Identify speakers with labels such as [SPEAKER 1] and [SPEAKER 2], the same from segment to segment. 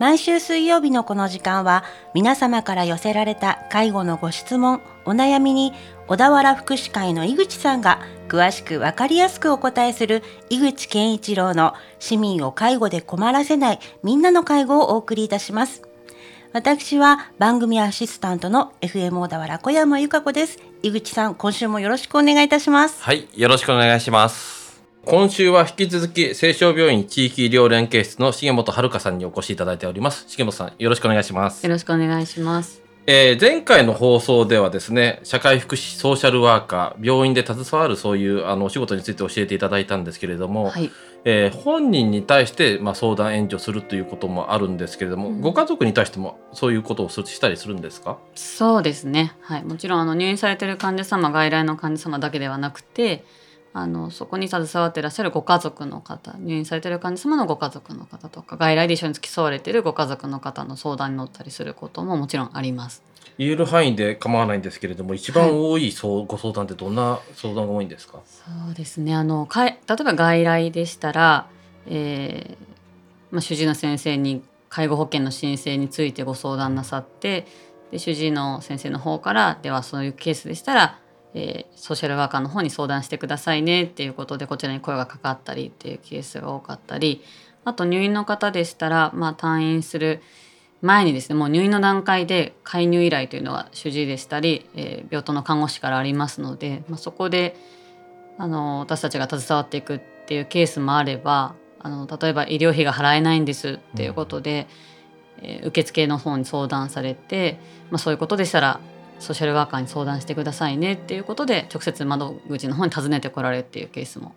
[SPEAKER 1] 毎週水曜日のこの時間は皆様から寄せられた介護のご質問、お悩みに小田原福祉会の井口さんが詳しくわかりやすくお答えする井口健一郎の市民を介護で困らせないみんなの介護をお送りいたします。私は番組アシスタントの FM 小田原小山由香子です。井口さん、今週もよろしくお願いいたします。
[SPEAKER 2] はい、よろしくお願いします。今週は引き続き、青少病院地域医療連携室の重本遥さんにお越しいただいております。重本さん、よろしくお願いします。
[SPEAKER 3] よろしくお願いします。
[SPEAKER 2] えー、前回の放送ではですね、社会福祉ソーシャルワーカー、病院で携わるそういうあのお仕事について教えていただいたんですけれども、はい、えー、本人に対して、まあ、相談援助するということもあるんですけれども、うん、ご家族に対してもそういうことをしたりするんですか？
[SPEAKER 3] そうですね、はい、もちろんあの入院されている患者様外来の患者様だけではなくてあのそこに携わっていらっしゃるご家族の方入院されている患者様のご家族の方とか外来で一緒に付き添われているご家族の方の相談に乗ったりすることももちろんあります。
[SPEAKER 2] 言える範囲で構わないんですけれども一番多い、はい、ご相談ってどんな相談が多いんですか？
[SPEAKER 3] そうですね。あのか例えば外来でしたら、えーまあ、主治医の先生に介護保険の申請についてご相談なさってで主治医の先生の方からではそういうケースでしたらえー、ソーシャルワーカーの方に相談してくださいねっていうことでこちらに声がかかったりっていうケースが多かったりあと入院の方でしたら、まあ、退院する前にですねもう入院の段階で介入依頼というのが主治医でしたり、えー、病棟の看護師からありますので、まあ、そこであの私たちが携わっていくっていうケースもあればあの例えば医療費が払えないんですっていうことで、うん、えー、受付の方に相談されて、まあ、そういうことでしたらソーシャルワーカーに相談してくださいねっていうことで直接窓口の方に訪ねてこられるっていうケースも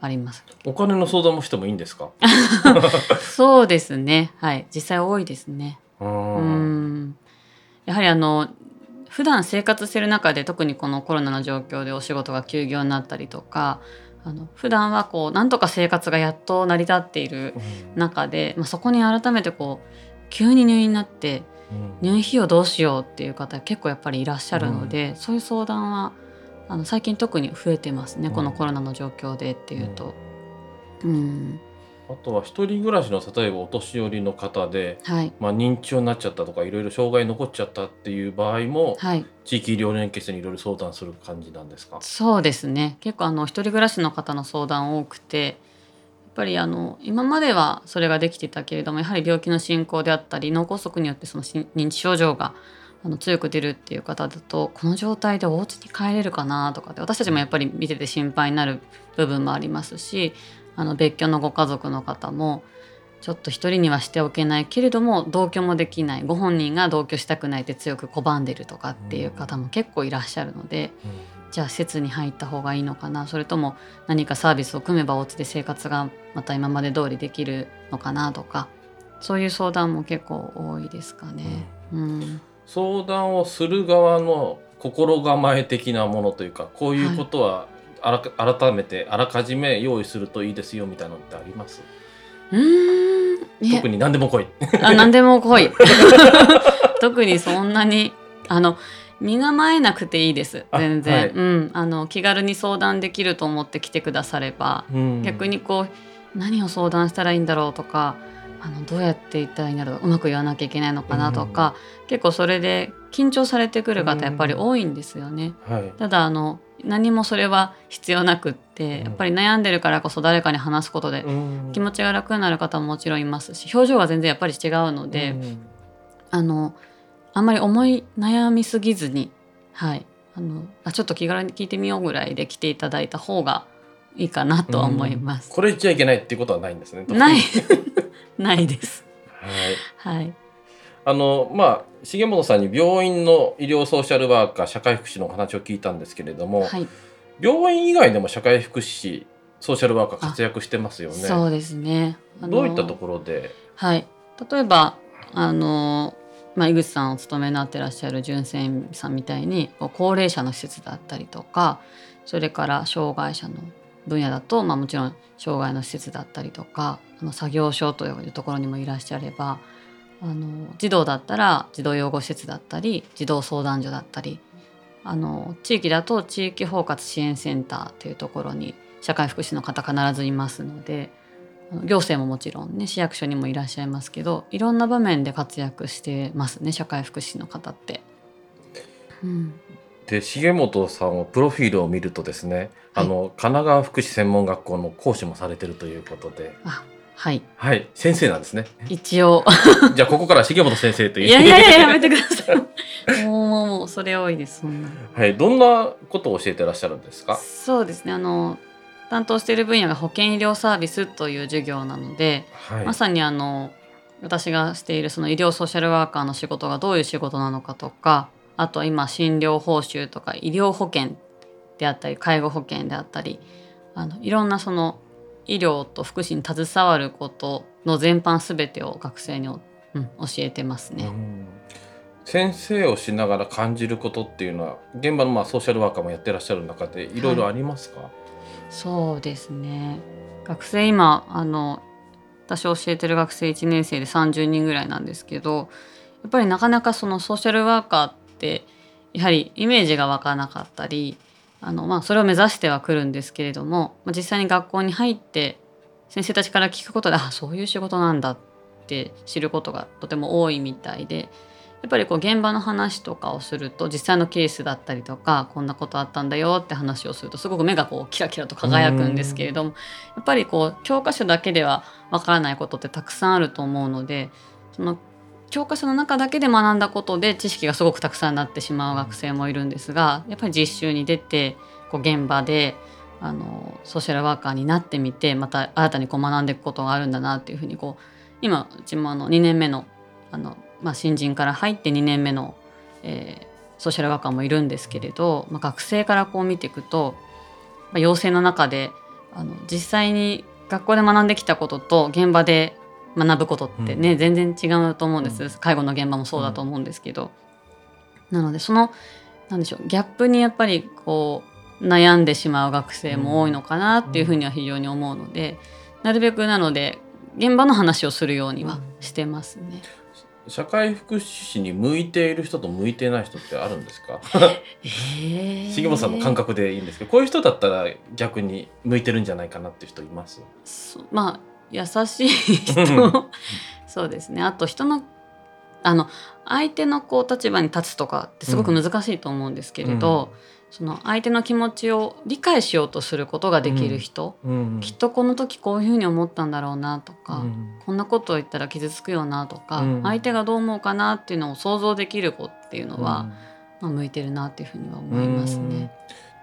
[SPEAKER 3] あります。
[SPEAKER 2] お金の相談もしてもいいんですか？
[SPEAKER 3] そうですね。はい、実際多いですね。うんやはりあの普段生活してる中で特にこのコロナの状況でお仕事が休業になったりとか。あの普段はこうなんとか生活がやっと成り立っている中で、まあ、そこに改めてこう急に入院になって入院費用どうしようっていう方結構やっぱりいらっしゃるので、うん、そういう相談はあの最近特に増えてますね、うん、このコロナの状況でっていうと。
[SPEAKER 2] うん、あとは一人暮らしの例えばお年寄りの方で、はい、まあ、認知症になっちゃったとかいろいろ障害残っちゃったっていう場合も、はい、地域医療連携室にいろいろ相談する感じなんですか？
[SPEAKER 3] そうですね。結構あの一人暮らしの方の相談多くてぱりあの今まではそれができてたけれどもやはり病気の進行であったり脳梗塞によってその認知症状があの強く出るっていう方だとこの状態でお家に帰れるかなとかって私たちもやっぱり見てて心配になる部分もありますしあの別居のご家族の方もちょっと一人にはしておけないけれども同居もできないご本人が同居したくないって強く拒んでるとかっていう方も結構いらっしゃるので。うんじゃあ施設に入った方がいいのかな？それとも何かサービスを組めばお家で生活がまた今まで通りできるのかなとか？そういう相談も結構多いですかね。うん、うん、
[SPEAKER 2] 相談をする側の心構え的なものというかこういうことはあら、はい、改めてあらかじめ用意するといいですよみたいなのってあります？
[SPEAKER 3] うん。
[SPEAKER 2] 特に何でも来い。
[SPEAKER 3] あ何でも来い。特にそんなにあの身構えなくていいです。全然、はい、うん、あの気軽に相談できると思って来てくだされば、うん、逆にこう何を相談したらいいんだろうとかあのどうやって言ったらいいんだろううまく言わなきゃいけないのかなとか、うん、結構それで緊張されてくる方やっぱり多いんですよね。はい、ただあの何もそれは必要なくってやっぱり悩んでるからこそ誰かに話すことで気持ちが楽になる方ももちろんいますし表情が全然やっぱり違うので、あのあんまり思い悩みすぎずに、はい、あのあちょっと気軽に聞いてみようぐらいで来ていただいた方がいいかなとは思います。
[SPEAKER 2] これ言っちゃいけないっていうことはないんですね。
[SPEAKER 3] ない ないです。
[SPEAKER 2] はい。はい。あのまあ重本さんに病院の医療ソーシャルワーカー社会福祉の話を聞いたんですけれども、はい、病院以外でも社会福祉ソーシャルワーカー活躍してますよね。
[SPEAKER 3] そうですね。
[SPEAKER 2] どういったところで？
[SPEAKER 3] はい。例えばあのまあ、井口さんお勤めになってらっしゃる純正さんみたいに高齢者の施設だったりとかそれから障害者の分野だと、まあ、もちろん障害の施設だったりとかあの作業所というところにもいらっしゃればあの児童だったら児童養護施設だったり児童相談所だったりあの地域だと地域包括支援センターというところに社会福祉の方必ずいますので行政ももちろんね市役所にもいらっしゃいますけどいろんな場面で活躍してますね社会福祉の方って。
[SPEAKER 2] うん、で重本さんのプロフィールを見るとですね、はい、あの神奈川福祉専門学校の講師もされてるということで。
[SPEAKER 3] あはい。
[SPEAKER 2] はい、先生なんですね。
[SPEAKER 3] 一応。
[SPEAKER 2] じゃあここから重本先生という。い
[SPEAKER 3] やいやいややめてください。もうもうそれ多いです。
[SPEAKER 2] はい、どんなことを教えてらっしゃるんですか？
[SPEAKER 3] そうですね。あの担当している分野が保健医療サービスという授業なので、はい、まさにあの私がしているその医療ソーシャルワーカーの仕事がどういう仕事なのかとか、あと今診療報酬とか医療保険であったり介護保険であったり、あのいろんなその医療と福祉に携わることの全般すべてを学生に、うん、教えてますね。
[SPEAKER 2] 先生をしながら感じることっていうのは現場のまあソーシャルワーカーもやってらっしゃる中でいろいろありますか、はい、
[SPEAKER 3] そうですね。学生今あの私教えてる学生1年生で30人ぐらいなんですけどやっぱりなかなかそのソーシャルワーカーってやはりイメージが湧かなかったりあの、まあ、それを目指してはくるんですけれども、まあ、実際に学校に入って先生たちから聞くことであそういう仕事なんだって知ることがとても多いみたいでやっぱりこう現場の話とかをすると実際のケースだったりとかこんなことあったんだよって話をするとすごく目がこうキラキラと輝くんですけれどもやっぱりこう教科書だけではわからないことってたくさんあると思うのでその教科書の中だけで学んだことで知識がすごくたくさんなってしまう学生もいるんですがやっぱり実習に出てこう現場であのソーシャルワーカーになってみてまた新たにこう学んでいくことがあるんだなっていうふうにこう今うちもあの2年目のあの、まあ、新人から入って2年目の、えー、ソーシャルワーカーもいるんですけれど、まあ、学生からこう見ていくと、まあ、養成の中であの実際に学校で学んできたことと現場で学ぶことってね、うん、全然違うと思うんです、うん、介護の現場もそうだと思うんですけど、うん、なのでそのなんでしょうギャップにやっぱりこう悩んでしまう学生も多いのかなっていうふうには非常に思うので、なるべくなので現場の話をするようにはしてますね。
[SPEAKER 2] 社会福祉士に向いている人と向いてない人ってあるんですか、え。ー、重本さんの感覚でいいんですけどこういう人だったら逆に向いてるんじゃないかなって人います？
[SPEAKER 3] まあ優しい人。そうですね。あと人のあの相手のこう立場に立つとかってすごく難しいと思うんですけれど、うん、その相手の気持ちを理解しようとすることができる人、うん。うん、きっとこの時こういうふうに思ったんだろうなとか、こんなことを言ったら傷つくよなとか、相手がどう思うかなっていうのを想像できる子っていうのは、まあ、向いてるなっていうふうには思いますね。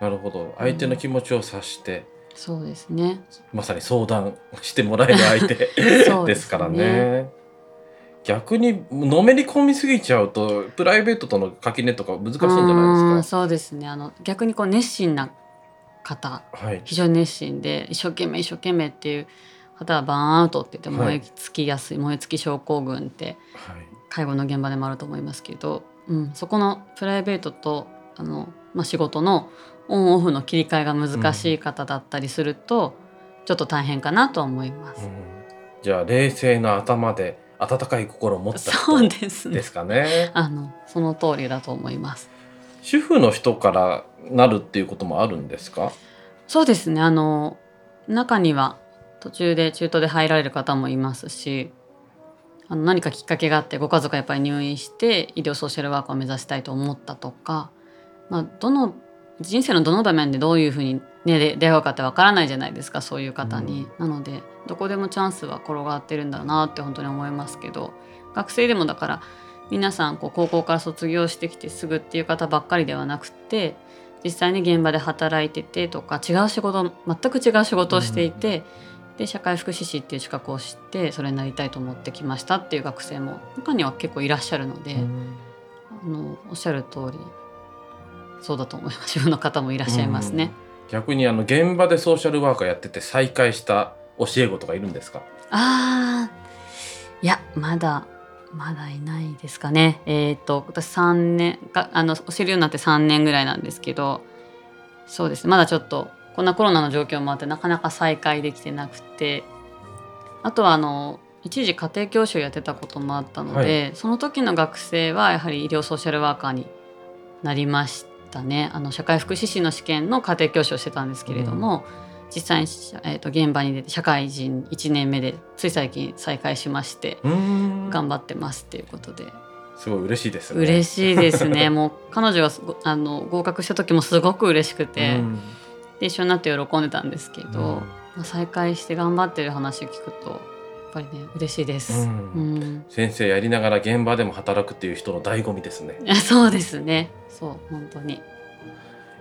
[SPEAKER 2] なるほど。相手の気持ちを察して、
[SPEAKER 3] そうですね。
[SPEAKER 2] まさに相談してもらえる相手 ですからね。逆にのめり込みすぎちゃうとプライベートとの垣根とか難しいんじゃないですか？
[SPEAKER 3] そうですね。あの逆にこう熱心な方、はい、非常に熱心で一生懸命一生懸命っていう方はバーンアウトって言って燃え尽きやすい、はい、燃え尽き症候群って介護の現場でもあると思いますけど、うん、そこのプライベートとあの、まあ、仕事のオンオフの切り替えが難しい方だったりすると、うん、ちょっと大変かなと思います。うん、
[SPEAKER 2] じゃあ冷静な頭で温かい心を持った人ですかね。ね
[SPEAKER 3] あのその通りだと思います。
[SPEAKER 2] 主婦の人からなるっていうこともあるんですか？
[SPEAKER 3] そうですね。あの中には途中で中途で入られる方もいますし、あの何かきっかけがあってご家族がやっぱり入院して医療ソーシャルワークを目指したいと思ったとか、まあどの人生のどの場面でどういうふうにね出会うかってわからないじゃないですかそういう方に。うん、なのでどこでもチャンスは転がってるんだなって本当に思いますけど学生でもだから皆さんこう高校から卒業してきてすぐっていう方ばっかりではなくて実際に現場で働いててとか違う仕事全く違う仕事をしていて、うん、で社会福祉士っていう資格を知ってそれになりたいと思ってきましたっていう学生も中には結構いらっしゃるので、うん、あのおっしゃる通りそうだと思います。主婦の方もいらっしゃいますね。
[SPEAKER 2] うん、逆にあの現場でソーシャルワーカーやってて再開した教え子とかいるんですか？
[SPEAKER 3] あいやまだまだいないですかね。えっ、ー、と私3年があの教えるようになって3年ぐらいなんですけどそうですまだちょっとこんなコロナの状況もあってなかなか再開できてなくて。あとはあの一時家庭教師をやってたこともあったので、はい、その時の学生はやはり医療ソーシャルワーカーになりましたねあの社会福祉士の試験の家庭教師をしてたんですけれども、うん実際に、えー、と現場に出て社会人1年目でつい最近再開しまして頑張ってますっていうことで。
[SPEAKER 2] すごい嬉しいですね。
[SPEAKER 3] 嬉しいですね。もう彼女があの合格した時もすごく嬉しくて、で一緒になって喜んでたんですけど、まあ、再会して頑張ってる話を聞くとぱりね嬉しいです、うん、
[SPEAKER 2] 先生やりながら現場でも働くっていう人の醍醐味ですね。
[SPEAKER 3] そうですね。そう本当に。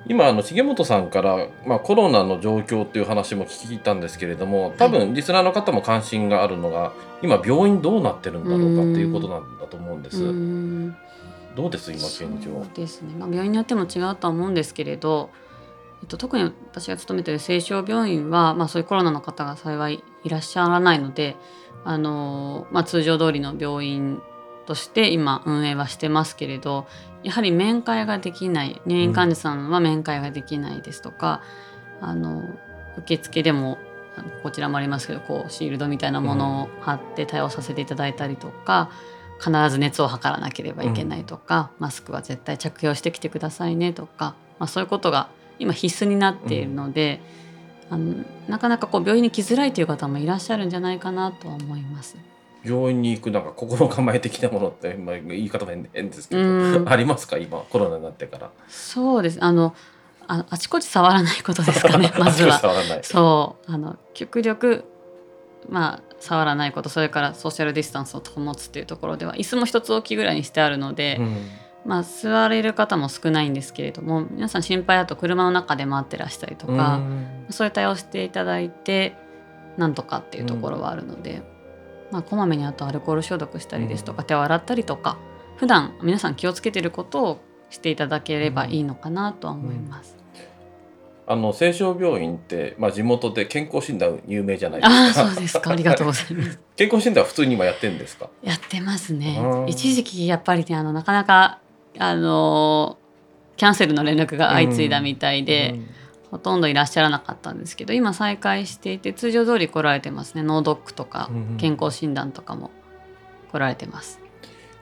[SPEAKER 2] 今あの重本さんから、まあ、コロナの状況っていう話も聞いたんですけれども多分リスナーの方も関心があるのが、今病院どうなってるんだろうかっていうことなんだと思うんです。うどうです今現状？
[SPEAKER 3] ですね、まあ、病院によっても違うとは思うんですけれど、えっと、特に私が勤めてる青少病院は、まあ、そういうコロナの方が幸いいらっしゃらないのであの、まあ、通常通りの病院として今運営はしてますけれどやはり面会ができない入院患者さんは面会ができないですとか、うん、あの受付でもこちらもありますけどこうシールドみたいなものを貼って対応させていただいたりとか、必ず熱を測らなければいけないとか、うん、マスクは絶対着用してきてくださいねとか、まあ、そういうことが今必須になっているので、うん、あのなかなかこう病院に来づらいという方もいらっしゃるんじゃないかなとは思います。
[SPEAKER 2] 病院に行くなんか心構え的なものって、まあ、言い方変ですけど、ありますか？今コロナになってから。
[SPEAKER 3] そうですあのああちこち触らないことですかね まずは。そうあの極力まあ触らないことそれからソーシャルディスタンスを保つっていうところでは椅子も一つ置きぐらいにしてあるので、うん、まあ座れる方も少ないんですけれども皆さん心配だと車の中で待ってらしたりとか、うん、そういう対応していただいてなんとかっていうところはあるので。うんまあ、こまめにあとアルコール消毒したりですとか、手を洗ったりとか普段皆さん気をつけてることをしていただければいいのかなとは思います。
[SPEAKER 2] あの青少病院って、まあ、地元で健康診断有名じゃないですか。
[SPEAKER 3] あそうですか。ありがとうございます。
[SPEAKER 2] 健康診断は普通に今やってんですか？
[SPEAKER 3] やってますね。一時期やっぱりねあのなかなかあのキャンセルの連絡が相次いだみたいで。うん。うんほとんどいらっしゃらなかったんですけど今再開していて通常通り来られてますね。脳ドックとか健康診断とかも来られてます。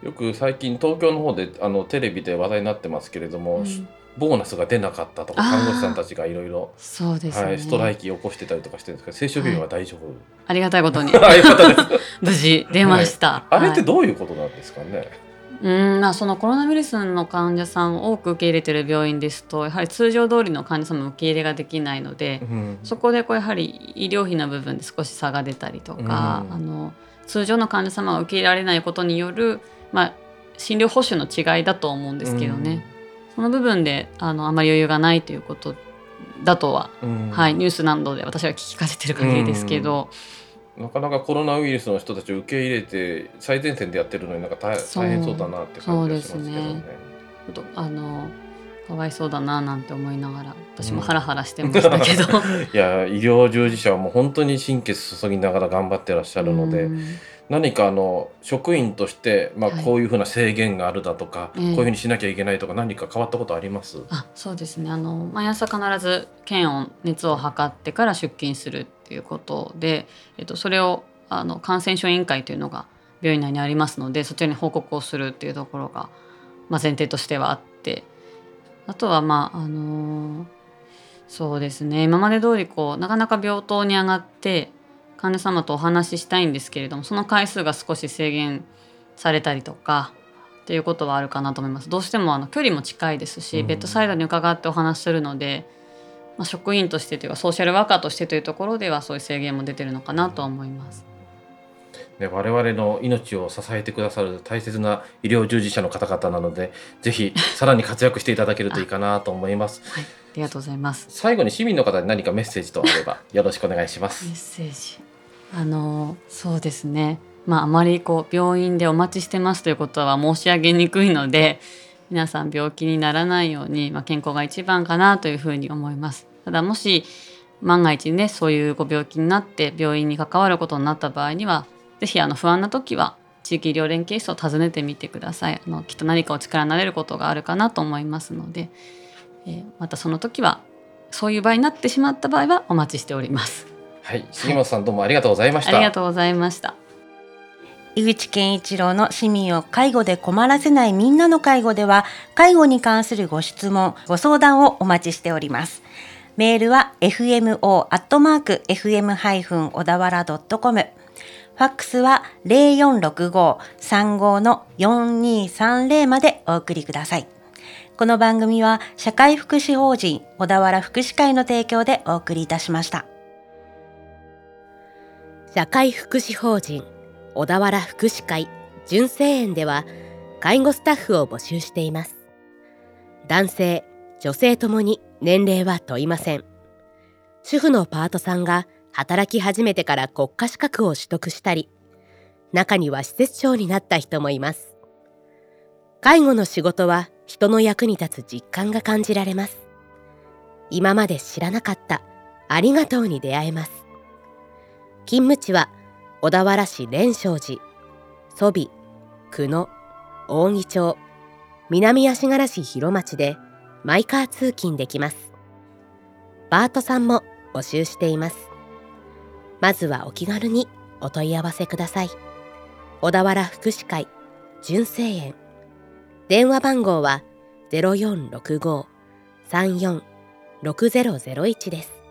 [SPEAKER 2] よく最近東京の方であのテレビで話題になってますけれども、うん、ボーナスが出なかったとか看護師さんたちがいろいろストライキ起こしてたりとかしてるんですけど青少病院は大丈夫、はい、
[SPEAKER 3] ありがたいことに。
[SPEAKER 2] 無
[SPEAKER 3] 事出ました、
[SPEAKER 2] はい、あれってどういうことなんですかね、
[SPEAKER 3] うんまあ、そのコロナウイルスの患者さんを多く受け入れてる病院ですとやはり通常通りの患者さんの受け入れができないので、うん、そこでこうやはり医療費の部分で少し差が出たりとか、うん、あの通常の患者様が受け入れられないことによる、まあ、診療報酬の違いだと思うんですけどね、うん、その部分であのあまり余裕がないということだとは、はい、ニュースなどで私は聞きかせてる限りですけど。
[SPEAKER 2] なかなかコロナウイルスの人たちを受け入れて最前線でやってるのになんか大大変そうだなって感じがしますけどね。ね
[SPEAKER 3] あのかわいそうだななんて思いながら私もハラハラしてましたけど、う
[SPEAKER 2] ん、いや医療従事者はもう本当に心血注ぎながら頑張ってらっしゃるので、何かあの職員として、まあ、こういうふうな制限があるだとか、はい、こういうふうにしなきゃいけないとか何か変わったことあります、
[SPEAKER 3] あそうですね。あの毎朝必ず検温熱を測ってから出勤するっていうことで、えっと、それをあの感染症委員会というのが病院内にありますのでそちらに報告をするっていうところが、まあ、前提としてはあってあとはまああのー、そうですね。今まで通りこうなかなか病棟に上がって患者様とお話ししたいんですけれどもその回数が少し制限されたりとかっていうことはあるかなと思いますどうしてもあの距離も近いですし、うん、ベッドサイドに伺ってお話しするので、まあ、職員としてというかソーシャルワーカーとしてというところではそういう制限も出てるのかなと思います。
[SPEAKER 2] ね、我々の命を支えてくださる大切な医療従事者の方々なのでぜひさらに活躍していただけるといいかなと思います。
[SPEAKER 3] はい、ありがとうございます
[SPEAKER 2] 最後に市民の方に何かメッセージとあればよろしくお願いします。
[SPEAKER 3] メッセージあのそうですねまああまりこう病院でお待ちしてますということは申し上げにくいので皆さん病気にならないように、まあ、健康が一番かなというふうに思います。ただもし万が一ねそういうご病気になって病院に関わることになった場合には是非不安な時は地域医療連携室を訪ねてみてくださいあのきっと何かお力になれることがあるかなと思いますので、えー、またその時はそういう場合になってしまった場合はお待ちしております。
[SPEAKER 2] はい、杉本さんどうもありがとうございました。
[SPEAKER 3] ありがとうございました。
[SPEAKER 1] 井口健一郎の市民を介護で困らせないみんなの介護では介護に関するご質問ご相談をお待ちしておりますメールは fmo.fm- 小田原 .com ファックスは0465-35-4230までお送りください。この番組は社会福祉法人小田原福祉会の提供でお送りいたしました。
[SPEAKER 4] 社会福祉法人小田原福祉会純正園では介護スタッフを募集しています。男性、女性ともに年齢は問いません。主婦のパートさんが働き始めてから国家資格を取得したり、中には施設長になった人もいます。介護の仕事は人の役に立つ実感が感じられます。今まで知らなかったありがとうに出会えます。勤務地は小田原市蓮勝寺、蘇美、久野、扇町、南足柄市広町でマイカー通勤できます。バートさんも募集しています。まずはお気軽にお問い合わせください。小田原福祉会純正園電話番号は0465-34-6001です。